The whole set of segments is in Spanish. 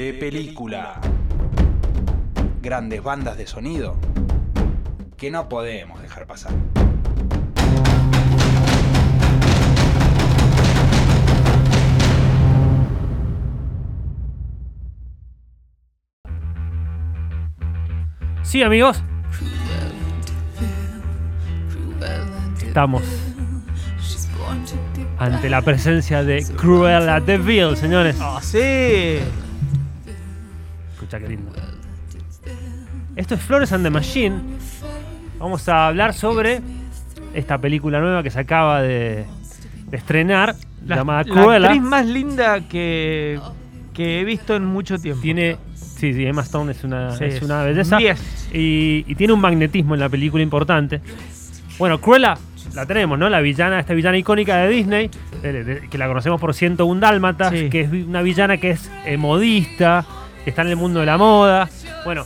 de película. Grandes bandas de sonido que no podemos dejar pasar. Sí, amigos. Estamos ante la presencia de Cruella de Vil, señores. ¡Ah, sí! Escucha qué lindo. Esto es Flores and the Machine. Vamos a hablar sobre esta película nueva que se acaba de, de estrenar, La, llamada la Cruella. actriz más linda que, que he visto en mucho tiempo. Tiene. Sí, sí, Emma Stone es una, Sí, es una belleza. 10. Y, y tiene un magnetismo en la película importante. Bueno, Cruella la tenemos, ¿no? La villana, esta villana icónica de Disney, de- que la conocemos por 101 Dálmatas, Sí. que es una villana que es eh, modista, que está en el mundo de la moda. Bueno,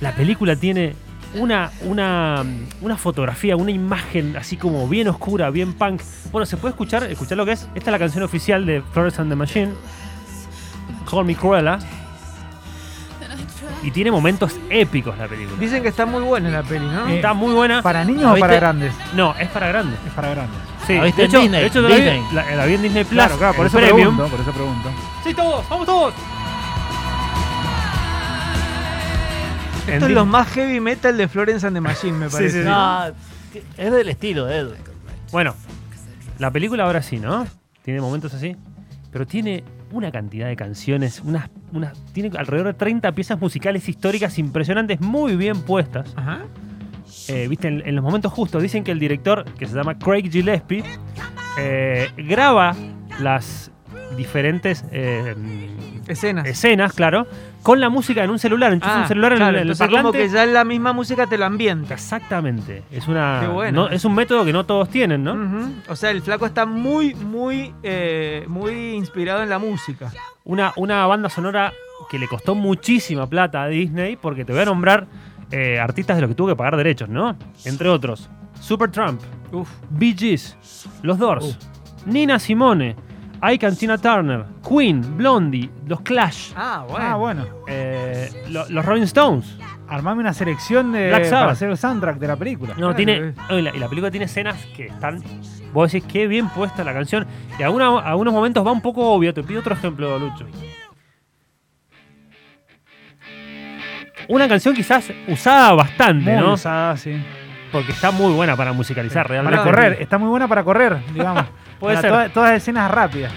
la película tiene una, una, una fotografía, una imagen así como bien oscura, bien punk. Bueno, se puede escuchar, escuchar lo que es. Esta es la canción oficial de Flores and the Machine, Call Me Cruella. Y tiene momentos épicos la película. Dicen que está muy buena la peli, ¿no? Eh, Está muy buena. ¿Para niños ¿La o para grandes? No, es para grandes. Es para grandes. Sí, ¿La viste de en hecho, Disney? de hecho, la vi- Disney. La, la vi en Disney Plus. Claro, claro, por eso pregunto, por eso pregunto. Sí, todos, vamos todos. Esto es lo más heavy metal de Florence and the Machine, me parece. sí, sí. No, es del estilo de Edu. Bueno, la película ahora sí, ¿no? Tiene momentos así. Pero tiene una cantidad de canciones, unas, unas, tiene alrededor de 30 piezas musicales históricas impresionantes, muy bien puestas. Ajá. Eh, Viste, en, en los momentos justos. Dicen que el director, que se llama Craig Gillespie, eh, graba las diferentes eh, Escenas. escenas, claro, con la música en un celular. Entonces Ah, un celular en el- claro, en el, entonces como parlante. que ya la misma música te lo ambienta. Exactamente. Es una. Qué bueno. no- es un método que no todos tienen, ¿no? O sea, el flaco está muy, muy, eh, muy inspirado en la música. Una, una banda sonora que le costó muchísima plata a Disney, porque te voy a nombrar eh, artistas de los que tuvo que pagar derechos, ¿no? Entre otros, Supertramp, Uf. Bee Gees, Los Doors, Nina Simone, Ike and Tina Turner, Queen, Blondie, Los Clash, Ah, bueno. Ah, bueno. eh, lo- los Rolling Stones. Armame una selección de, Black Sabbath. para hacer el soundtrack de la película. No, Claro, tiene. eh. no, y, la, y la película tiene escenas que están. Vos decís qué bien puesta la canción. Y alguna- algunos momentos va un poco obvio. Te pido otro ejemplo, Lucho. Una canción quizás usada bastante, Muy ¿no? usada, sí. Porque está muy buena para musicalizar realmente. Para correr, está muy buena para correr, digamos. Puede Para ser. toda- todas escenas rápidas.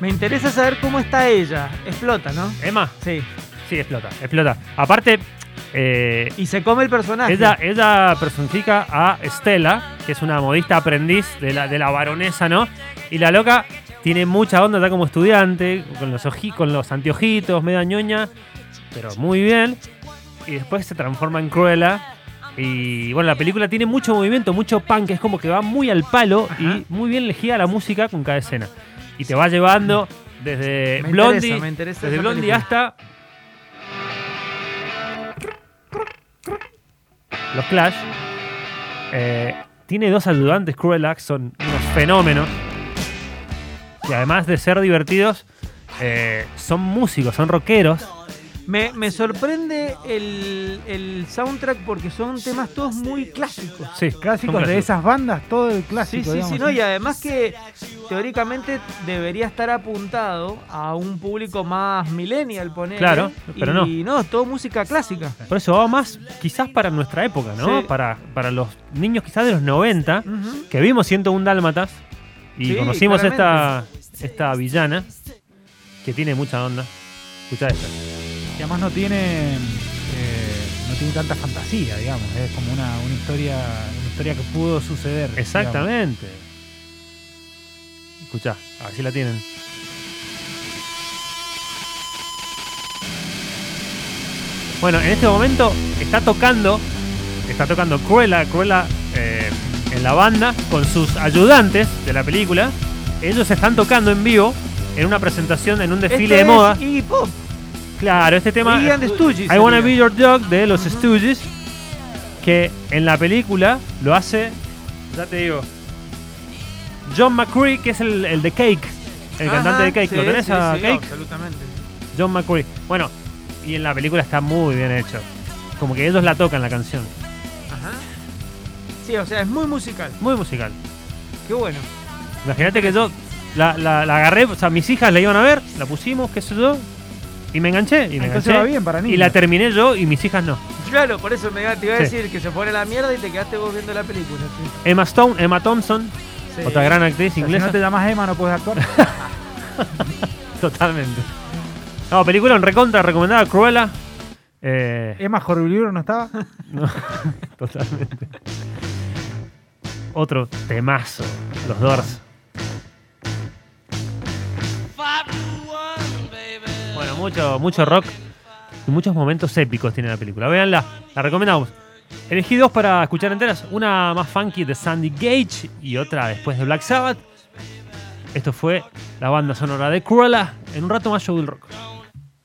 Me interesa saber cómo está ella. Explota, ¿no? Emma, Sí. sí, explota, explota. Aparte, eh, Y se come el personaje. ella, ella personifica a Estela, que es una modista aprendiz de la, de la baronesa, ¿no? Y la loca tiene mucha onda, está como estudiante, con los, oji- con los anteojitos, media ñoña, pero muy bien. Y después se transforma en Cruella. Y bueno, la película tiene mucho movimiento, mucho punk, es como que va muy al palo y muy bien elegida la música con cada escena. Y te va llevando desde Me Blondie, interesa, me interesa desde esa Blondie película. hasta los Clash. Eh, tiene dos ayudantes Cruella, que son unos fenómenos. Y además de ser divertidos, eh, son músicos, son rockeros. Me, me sorprende el, el soundtrack porque son temas todos muy clásicos. Sí, Clásicos de esas bandas, todo el Sí, clásico. sí, sí, digamos, no, y además que teóricamente debería estar apuntado a un público más millennial, poner. Claro, pero no. Y no, es todo música clásica. Por eso va más quizás para nuestra época, ¿no? Sí. Para, para los niños quizás de los 90, Ujú. que vimos 101 Dálmatas y Sí, conocimos esta, esta villana que tiene mucha onda. Escucha esta. Además no tiene, eh, no tiene tanta fantasía, digamos. Es como una, una historia una historia que pudo suceder. digamos. Exactamente. Escuchá, a ver si la tienen. Bueno, en este momento está tocando, está tocando Cruella, Cruella eh, en la banda con sus ayudantes de la película. Ellos están tocando en vivo en una presentación, en un desfile Este de moda. es Iggy Pop. Claro, este tema. The Stooges I Wanna. Be Your Dog de los Stooges. Que en la película lo hace. Ya te digo. John McCree, que es el, el de Cake. El Ajá, cantante de Cake. sí, ¿Lo tenés sí, a sí, Cake? Absolutamente. John McCurry. Bueno, y en la película está muy bien hecho. Como que ellos la tocan la canción. Ajá. Sí, o sea, es muy musical. Muy musical. Qué bueno. Imagínate que yo la, la- la agarré, o sea, mis hijas la iban a ver, la pusimos, qué sé yo, y me enganché. Y me Entonces enganché. va bien para niños. y la terminé yo y mis hijas no. Claro, por eso me, te iba a Sí. decir que se pone la mierda y te quedaste vos viendo la película. sí. Emma Stone, Emma Thompson, Sí. otra gran actriz O sea, si inglesa. no te llamas Emma no puedes actuar. Totalmente. No, película en recontra recomendada, Cruella. Eh, Emma Jorvilibro no estaba. no, totalmente. Otro temazo, los Doors. Mucho, mucho rock y muchos momentos épicos tiene la película. Véanla, la recomendamos. Elegí dos para escuchar enteras. Una más funky de Sandy Gage y otra después de Black Sabbath. Esto fue la banda sonora de Cruella. En un rato más show del rock.